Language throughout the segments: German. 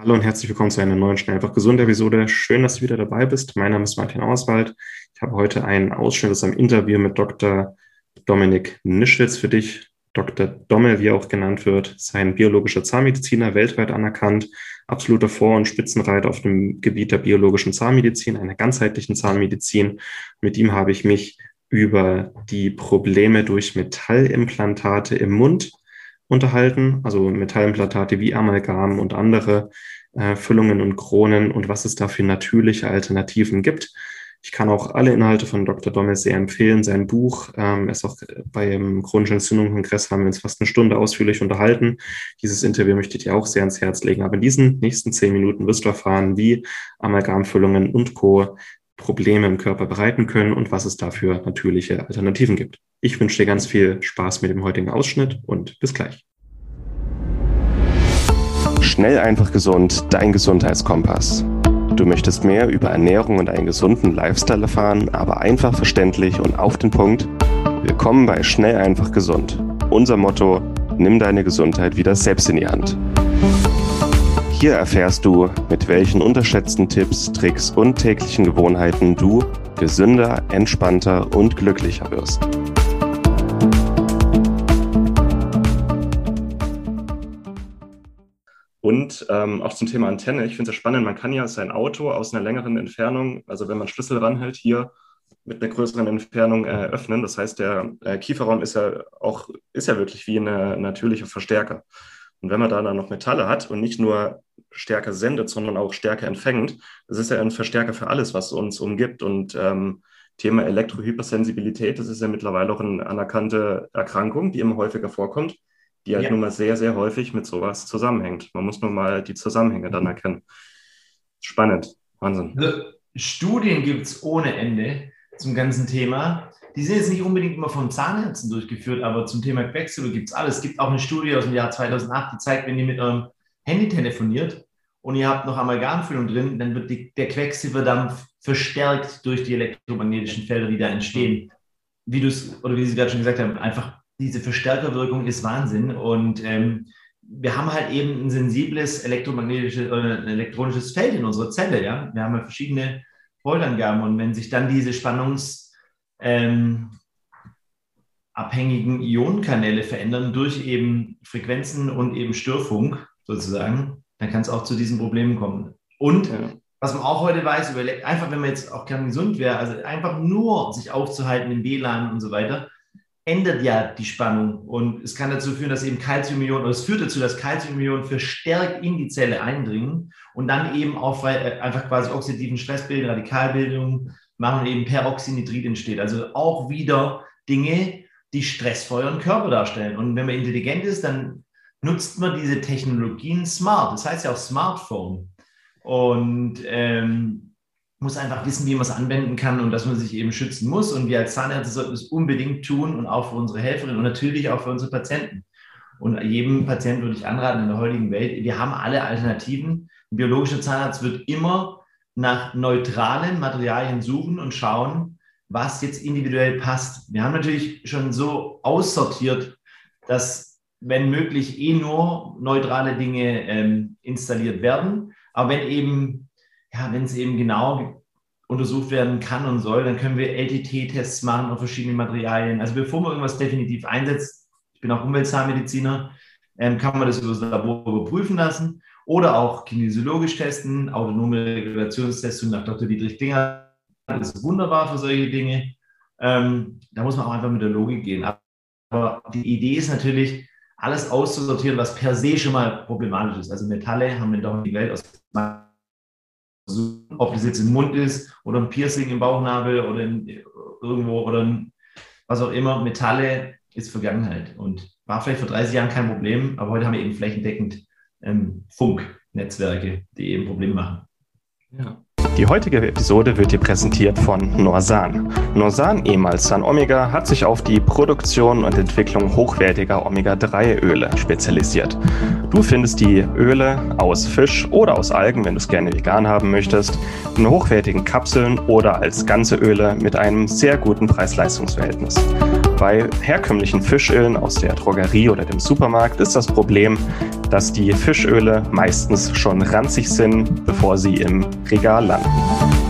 Hallo und herzlich willkommen zu einer neuen Schnell einfach gesund Episode. Schön, dass du wieder dabei bist. Mein Name ist Martin Auswald. Ich habe heute einen Ausschnitt aus einem Interview mit Dr. Dominik Nischwitz für dich. Dr. Dommel, wie er auch genannt wird, ist ein biologischer Zahnmediziner, weltweit anerkannt, absoluter Vor- und Spitzenreiter auf dem Gebiet der biologischen Zahnmedizin, einer ganzheitlichen Zahnmedizin. Mit ihm habe ich mich über die Probleme durch Metallimplantate im Mund unterhalten, also Metallimplantate wie Amalgam und andere äh, Füllungen und Kronen und was es da für natürliche Alternativen gibt. Ich kann auch alle Inhalte von Dr. Dommel sehr empfehlen. Sein Buch ähm, ist auch beim chronischen Entzündungskongress haben wir uns fast eine Stunde ausführlich unterhalten. Dieses Interview möchte ich dir auch sehr ans Herz legen. Aber in diesen nächsten zehn Minuten wirst du erfahren, wie Amalgamfüllungen und Co. Probleme im Körper bereiten können und was es dafür natürliche Alternativen gibt. Ich wünsche dir ganz viel Spaß mit dem heutigen Ausschnitt und bis gleich. Schnell einfach gesund, dein Gesundheitskompass. Du möchtest mehr über Ernährung und einen gesunden Lifestyle erfahren, aber einfach verständlich und auf den Punkt? Willkommen bei Schnell einfach gesund. Unser Motto, nimm deine Gesundheit wieder selbst in die Hand. Hier erfährst du, mit welchen unterschätzten Tipps, Tricks und täglichen Gewohnheiten du gesünder, entspannter und glücklicher wirst. Und ähm, auch zum Thema Antenne, ich finde es spannend, man kann ja sein Auto aus einer längeren Entfernung, also wenn man Schlüssel ranhält, hier mit einer größeren Entfernung äh, öffnen. Das heißt, der äh, Kieferraum ist ja auch, ist ja wirklich wie ein natürlicher Verstärker. Und wenn man da dann noch Metalle hat und nicht nur Stärke sendet, sondern auch Stärke empfängt, das ist ja ein Verstärker für alles, was uns umgibt. Und ähm, Thema Elektrohypersensibilität, das ist ja mittlerweile auch eine anerkannte Erkrankung, die immer häufiger vorkommt die halt ja. nun mal sehr, sehr häufig mit sowas zusammenhängt. Man muss nur mal die Zusammenhänge dann erkennen. Spannend, Wahnsinn. Also, Studien gibt es ohne Ende zum ganzen Thema. Die sind jetzt nicht unbedingt immer von Zahnärzten durchgeführt, aber zum Thema Quecksilber gibt es alles. Es gibt auch eine Studie aus dem Jahr 2008, die zeigt, wenn ihr mit eurem Handy telefoniert und ihr habt noch Amalgamfüllung drin, dann wird die, der Quecksilberdampf verstärkt durch die elektromagnetischen Felder, die da entstehen. Wie du es, oder wie Sie gerade schon gesagt haben, einfach diese Verstärkerwirkung ist Wahnsinn. Und ähm, wir haben halt eben ein sensibles elektromagnetisches oder ein elektronisches Feld in unserer Zelle. Ja? Wir haben ja verschiedene Voltangaben. Und wenn sich dann diese spannungsabhängigen ähm, Ionenkanäle verändern durch eben Frequenzen und eben Störfunk sozusagen, dann kann es auch zu diesen Problemen kommen. Und ja. was man auch heute weiß, über, einfach wenn man jetzt auch gern gesund wäre, also einfach nur sich aufzuhalten im WLAN und so weiter, ändert ja die Spannung und es kann dazu führen, dass eben Calciumionen, oder es führt dazu, dass Calciumionen verstärkt in die Zelle eindringen und dann eben auch äh, einfach quasi oxidativen Stress bilden, Radikalbildung machen eben Peroxynitrit entsteht. Also auch wieder Dinge, die stressfeuer im Körper darstellen. Und wenn man intelligent ist, dann nutzt man diese Technologien smart. Das heißt ja auch Smartphone. Und ähm, muss einfach wissen, wie man es anwenden kann und dass man sich eben schützen muss. Und wir als Zahnärzte sollten es unbedingt tun und auch für unsere Helferinnen und natürlich auch für unsere Patienten. Und jedem Patienten würde ich anraten in der heutigen Welt, wir haben alle Alternativen. Ein biologischer Zahnarzt wird immer nach neutralen Materialien suchen und schauen, was jetzt individuell passt. Wir haben natürlich schon so aussortiert, dass wenn möglich eh nur neutrale Dinge ähm, installiert werden. Aber wenn eben ja, wenn es eben genau untersucht werden kann und soll, dann können wir LTT-Tests machen auf verschiedene Materialien. Also bevor man irgendwas definitiv einsetzt, ich bin auch Umweltzahnmediziner, ähm, kann man das über das Labor überprüfen lassen oder auch kinesiologisch testen, autonome Regulationstestung nach Dr. Dietrich Dinger. Das ist wunderbar für solche Dinge. Ähm, da muss man auch einfach mit der Logik gehen. Aber die Idee ist natürlich, alles auszusortieren, was per se schon mal problematisch ist. Also Metalle haben wir doch in die Welt aus ob das jetzt im Mund ist oder ein Piercing im Bauchnabel oder in, irgendwo oder ein, was auch immer, Metalle ist Vergangenheit und war vielleicht vor 30 Jahren kein Problem, aber heute haben wir eben flächendeckend ähm, Funknetzwerke, die eben Probleme machen. Ja. Die heutige Episode wird dir präsentiert von Norsan. Norsan, ehemals San Omega, hat sich auf die Produktion und Entwicklung hochwertiger Omega-3-Öle spezialisiert. Du findest die Öle aus Fisch oder aus Algen, wenn du es gerne vegan haben möchtest, in hochwertigen Kapseln oder als ganze Öle mit einem sehr guten Preis-Leistungs-Verhältnis. Bei herkömmlichen Fischölen aus der Drogerie oder dem Supermarkt ist das Problem, dass die Fischöle meistens schon ranzig sind, bevor sie im Regal landen.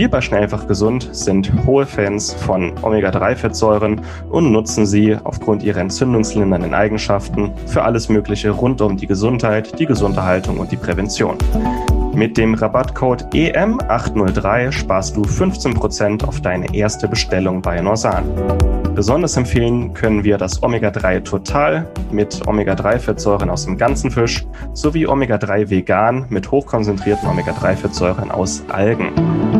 Wir bei Schnellfach Gesund sind hohe Fans von Omega-3-Fettsäuren und nutzen sie aufgrund ihrer entzündungslindernden Eigenschaften für alles Mögliche rund um die Gesundheit, die Gesunderhaltung und die Prävention. Mit dem Rabattcode EM803 sparst du 15% auf deine erste Bestellung bei Norsan. Besonders empfehlen können wir das Omega-3 Total mit Omega-3-Fettsäuren aus dem ganzen Fisch sowie Omega-3 Vegan mit hochkonzentrierten Omega-3-Fettsäuren aus Algen.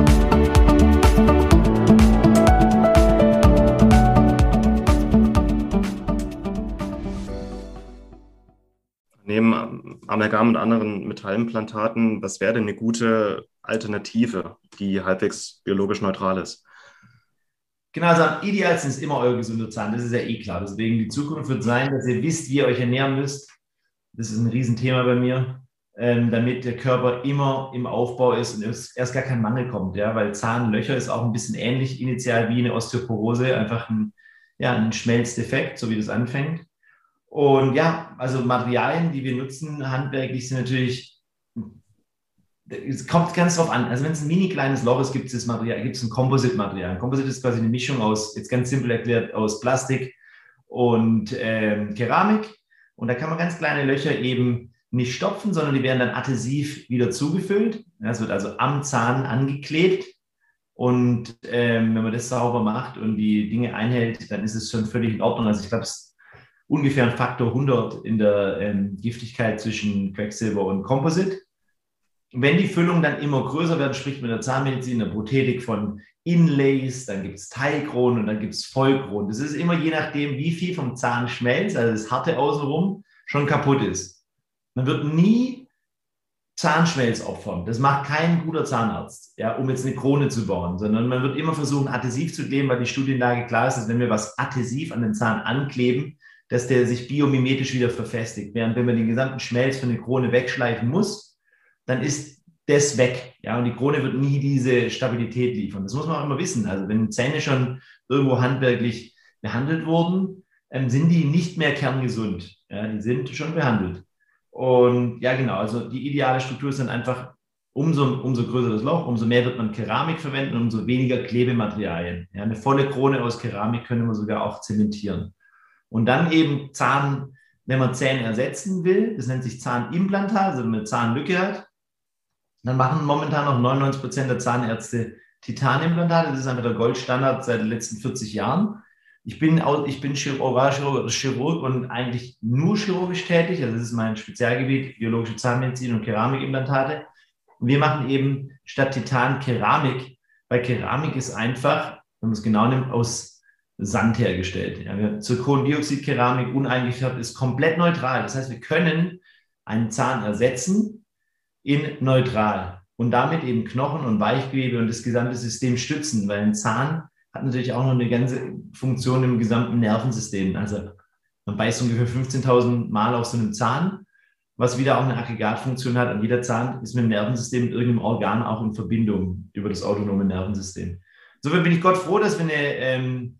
Amalgam und anderen Metallimplantaten, was wäre denn eine gute Alternative, die halbwegs biologisch neutral ist? Genau, also am idealsten ist immer euer gesunder Zahn. Das ist ja eh klar. Deswegen die Zukunft wird sein, dass ihr wisst, wie ihr euch ernähren müsst. Das ist ein Riesenthema bei mir, ähm, damit der Körper immer im Aufbau ist und erst gar kein Mangel kommt. Ja? Weil Zahnlöcher ist auch ein bisschen ähnlich initial wie eine Osteoporose, einfach ein, ja, ein Schmelzdefekt, so wie das anfängt. Und ja, also Materialien, die wir nutzen, handwerklich sind natürlich es kommt ganz drauf an. Also wenn es ein mini kleines Loch ist, gibt es Material, gibt es ein Composite-Material. Composite ist quasi eine Mischung aus, jetzt ganz simpel erklärt, aus Plastik und ähm, Keramik. Und da kann man ganz kleine Löcher eben nicht stopfen, sondern die werden dann adhesiv wieder zugefüllt. Es wird also am Zahn angeklebt. Und ähm, wenn man das sauber macht und die Dinge einhält, dann ist es schon völlig in Ordnung. Also ich glaube, es ungefähr ein Faktor 100 in der ähm, Giftigkeit zwischen Quecksilber und Composite wenn die Füllungen dann immer größer werden, spricht man in der Zahnmedizin, in der Prothetik von Inlays, dann gibt es Teilkronen und dann gibt es Vollkronen. Das ist immer je nachdem, wie viel vom Zahn schmelzt, also das harte außenrum, schon kaputt ist. Man wird nie Zahnschmelz opfern. Das macht kein guter Zahnarzt, ja, um jetzt eine Krone zu bauen, sondern man wird immer versuchen, adhesiv zu kleben, weil die Studienlage klar ist, dass wenn wir was adhesiv an den Zahn ankleben, dass der sich biomimetisch wieder verfestigt. Während wenn man den gesamten Schmelz von der Krone wegschleifen muss, dann ist das weg. Ja, und die Krone wird nie diese Stabilität liefern. Das muss man auch immer wissen. Also wenn Zähne schon irgendwo handwerklich behandelt wurden, ähm, sind die nicht mehr kerngesund. Ja, die sind schon behandelt. Und ja, genau, also die ideale Struktur ist dann einfach, umso, umso größer das Loch, umso mehr wird man Keramik verwenden, umso weniger Klebematerialien. Ja, eine volle Krone aus Keramik können wir sogar auch zementieren. Und dann eben Zahn, wenn man Zähne ersetzen will, das nennt sich Zahnimplantat, also wenn man Zahnlücke hat, dann machen momentan noch 99 Prozent der Zahnärzte Titanimplantate. Das ist einfach der Goldstandard seit den letzten 40 Jahren. Ich bin, ich bin Chirurg, Chirurg und eigentlich nur chirurgisch tätig. Also das ist mein Spezialgebiet, biologische Zahnmedizin und Keramikimplantate. Und wir machen eben statt Titan Keramik, weil Keramik ist einfach, wenn man es genau nimmt, aus Sand hergestellt. Ja, Zirkondioxid-Keramik uneingefärbt ist komplett neutral. Das heißt, wir können einen Zahn ersetzen, in neutral und damit eben Knochen und Weichgewebe und das gesamte System stützen, weil ein Zahn hat natürlich auch noch eine ganze Funktion im gesamten Nervensystem. Also man beißt ungefähr 15.000 Mal auf so einem Zahn, was wieder auch eine Aggregatfunktion hat. Und jeder Zahn ist mit dem Nervensystem, mit irgendeinem Organ auch in Verbindung über das autonome Nervensystem. Insofern bin ich Gott froh, dass wir eine ähm,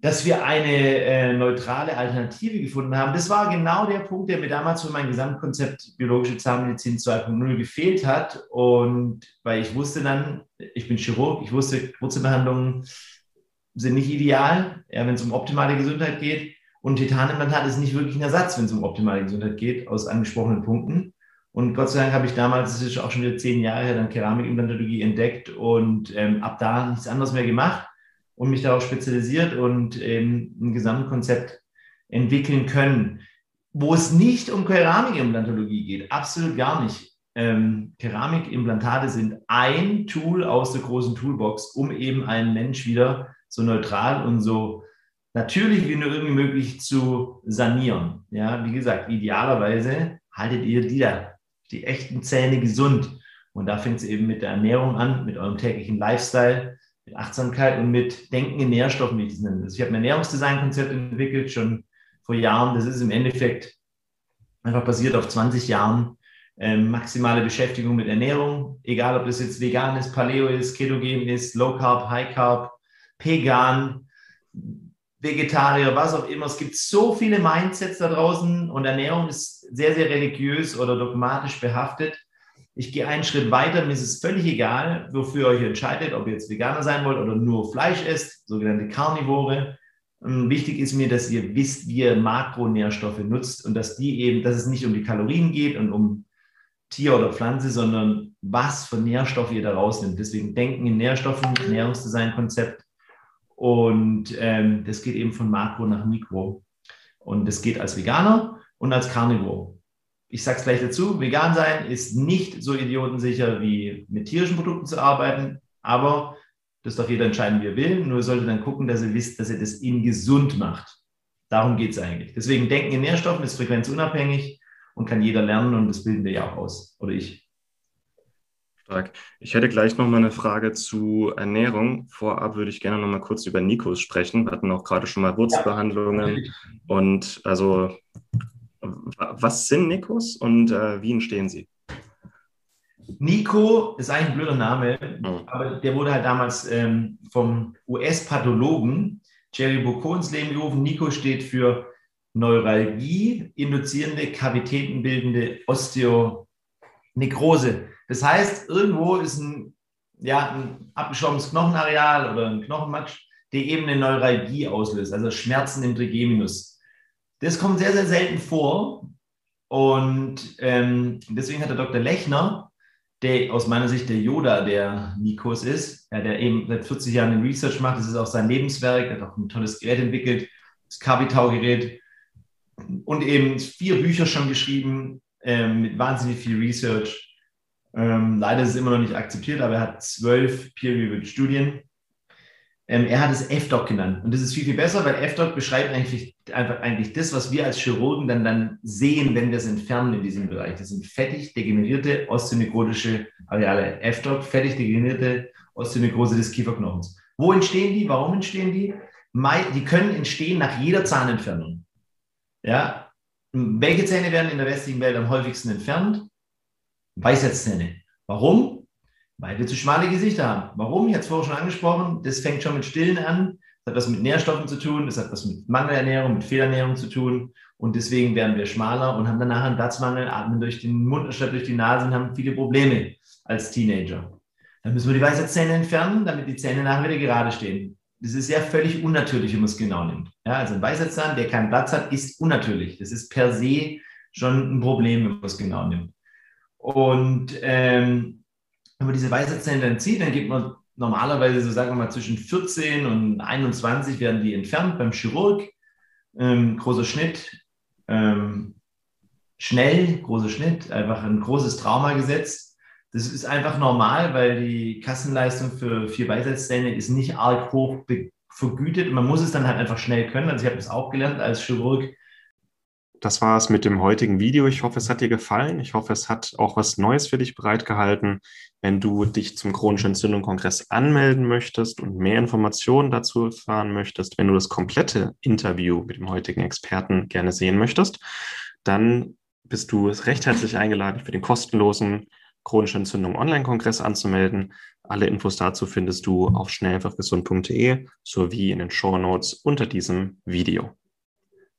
dass wir eine äh, neutrale Alternative gefunden haben. Das war genau der Punkt, der mir damals für mein Gesamtkonzept biologische Zahnmedizin 2.0 gefehlt hat. Und weil ich wusste dann, ich bin Chirurg, ich wusste, Wurzelbehandlungen sind nicht ideal, ja, wenn es um optimale Gesundheit geht. Und Titanimplantat ist nicht wirklich ein Ersatz, wenn es um optimale Gesundheit geht, aus angesprochenen Punkten. Und Gott sei Dank habe ich damals, das ist auch schon wieder zehn Jahre her, dann Keramikimplantologie entdeckt und ähm, ab da nichts anderes mehr gemacht und mich darauf spezialisiert und ähm, ein Gesamtkonzept entwickeln können, wo es nicht um Keramikimplantologie geht, absolut gar nicht. Ähm, Keramikimplantate sind ein Tool aus der großen Toolbox, um eben einen Mensch wieder so neutral und so natürlich wie nur irgendwie möglich zu sanieren. Ja, wie gesagt, idealerweise haltet ihr die da, die echten Zähne gesund. Und da fängt es eben mit der Ernährung an, mit eurem täglichen Lifestyle, mit Achtsamkeit und mit Denken in Nährstoffen, wie ich das nenne. Also ich habe ein Ernährungsdesign-Konzept entwickelt, schon vor Jahren. Das ist im Endeffekt einfach basiert auf 20 Jahren ähm, maximale Beschäftigung mit Ernährung, egal ob das jetzt vegan ist, Paleo ist, Ketogen ist, Low Carb, High Carb, Vegan, Vegetarier, was auch immer. Es gibt so viele Mindsets da draußen und Ernährung ist sehr, sehr religiös oder dogmatisch behaftet. Ich gehe einen Schritt weiter, mir ist es völlig egal, wofür ihr euch entscheidet, ob ihr jetzt Veganer sein wollt oder nur Fleisch esst, sogenannte Karnivore. Ähm, wichtig ist mir, dass ihr wisst, wie ihr Makronährstoffe nutzt und dass die eben, dass es nicht um die Kalorien geht und um Tier oder Pflanze, sondern was für Nährstoffe ihr da rausnimmt. Deswegen denken in Nährstoffen, Ernährungsdesign-Konzept und ähm, das geht eben von Makro nach Mikro. Und das geht als Veganer und als Carnivore. Ich sage es gleich dazu, vegan sein ist nicht so idiotensicher wie mit tierischen Produkten zu arbeiten, aber das darf jeder entscheiden, wie er will. Nur sollte dann gucken, dass ihr wisst, dass ihr das ihn gesund macht. Darum geht es eigentlich. Deswegen denken in Nährstoffen ist frequenzunabhängig und kann jeder lernen und das bilden wir ja auch aus. Oder ich. Stark. Ich hätte gleich noch mal eine Frage zu Ernährung. Vorab würde ich gerne noch mal kurz über Nikos sprechen. Wir hatten auch gerade schon mal Wurzelbehandlungen. Ja. Und also, was sind Nikos und äh, wie entstehen sie? Nico ist eigentlich ein blöder Name, mhm. aber der wurde halt damals ähm, vom US-Pathologen Jerry Bocco ins Leben gerufen. Nico steht für Neuralgie, induzierende, kavitätenbildende Osteonekrose. Das heißt, irgendwo ist ein, ja, ein abgeschlossenes Knochenareal oder ein Knochenmatsch, der eben eine Neuralgie auslöst, also Schmerzen im Trigeminus. Das kommt sehr, sehr selten vor. Und ähm, deswegen hat der Dr. Lechner, der aus meiner Sicht der Yoda der Nikos ist, ja, der eben seit 40 Jahren den Research macht, das ist auch sein Lebenswerk, er hat auch ein tolles Gerät entwickelt, das Kabitau-Gerät und eben vier Bücher schon geschrieben ähm, mit wahnsinnig viel Research. Ähm, leider ist es immer noch nicht akzeptiert, aber er hat zwölf peer-reviewed Studien. Ähm, er hat es FDOC genannt. Und das ist viel, viel besser, weil FDOC beschreibt eigentlich, einfach eigentlich das, was wir als Chirurgen dann, dann sehen, wenn wir es entfernen in diesem Bereich. Das sind fettig degenerierte osteonekrotische Areale. FDOC, fettig degenerierte Osteonekrose des Kieferknochens. Wo entstehen die? Warum entstehen die? Die können entstehen nach jeder Zahnentfernung. Ja? Welche Zähne werden in der westlichen Welt am häufigsten entfernt? Weisheitszähne. Warum? Weil wir zu schmale Gesichter haben. Warum? Ich hatte es vorher schon angesprochen. Das fängt schon mit Stillen an. Das hat was mit Nährstoffen zu tun. Das hat was mit Mangelernährung, mit Fehlernährung zu tun. Und deswegen werden wir schmaler und haben danach einen Platzmangel, atmen durch den Mund anstatt durch die Nase und haben viele Probleme als Teenager. Dann müssen wir die Weisheitszähne entfernen, damit die Zähne nachher wieder gerade stehen. Das ist ja völlig unnatürlich, wenn man es genau nimmt. Ja, also ein Weisheitszahn, der keinen Platz hat, ist unnatürlich. Das ist per se schon ein Problem, wenn man es genau nimmt. Und ähm, wenn man diese Weisheitszähne dann zieht, dann geht man normalerweise, so sagen wir mal, zwischen 14 und 21 werden die entfernt beim Chirurg. Ähm, großer Schnitt, ähm, schnell, großer Schnitt, einfach ein großes Trauma gesetzt. Das ist einfach normal, weil die Kassenleistung für vier Weisheitszähne ist nicht arg hoch vergütet. Man muss es dann halt einfach schnell können. Also ich habe das auch gelernt als Chirurg, das war es mit dem heutigen Video. Ich hoffe, es hat dir gefallen. Ich hoffe, es hat auch was Neues für dich bereitgehalten. Wenn du dich zum chronischen Entzündung-Kongress anmelden möchtest und mehr Informationen dazu erfahren möchtest, wenn du das komplette Interview mit dem heutigen Experten gerne sehen möchtest, dann bist du recht herzlich eingeladen, für den kostenlosen chronische Entzündung Online-Kongress anzumelden. Alle Infos dazu findest du auf schnelleinfachgesund.de sowie in den Show Notes unter diesem Video.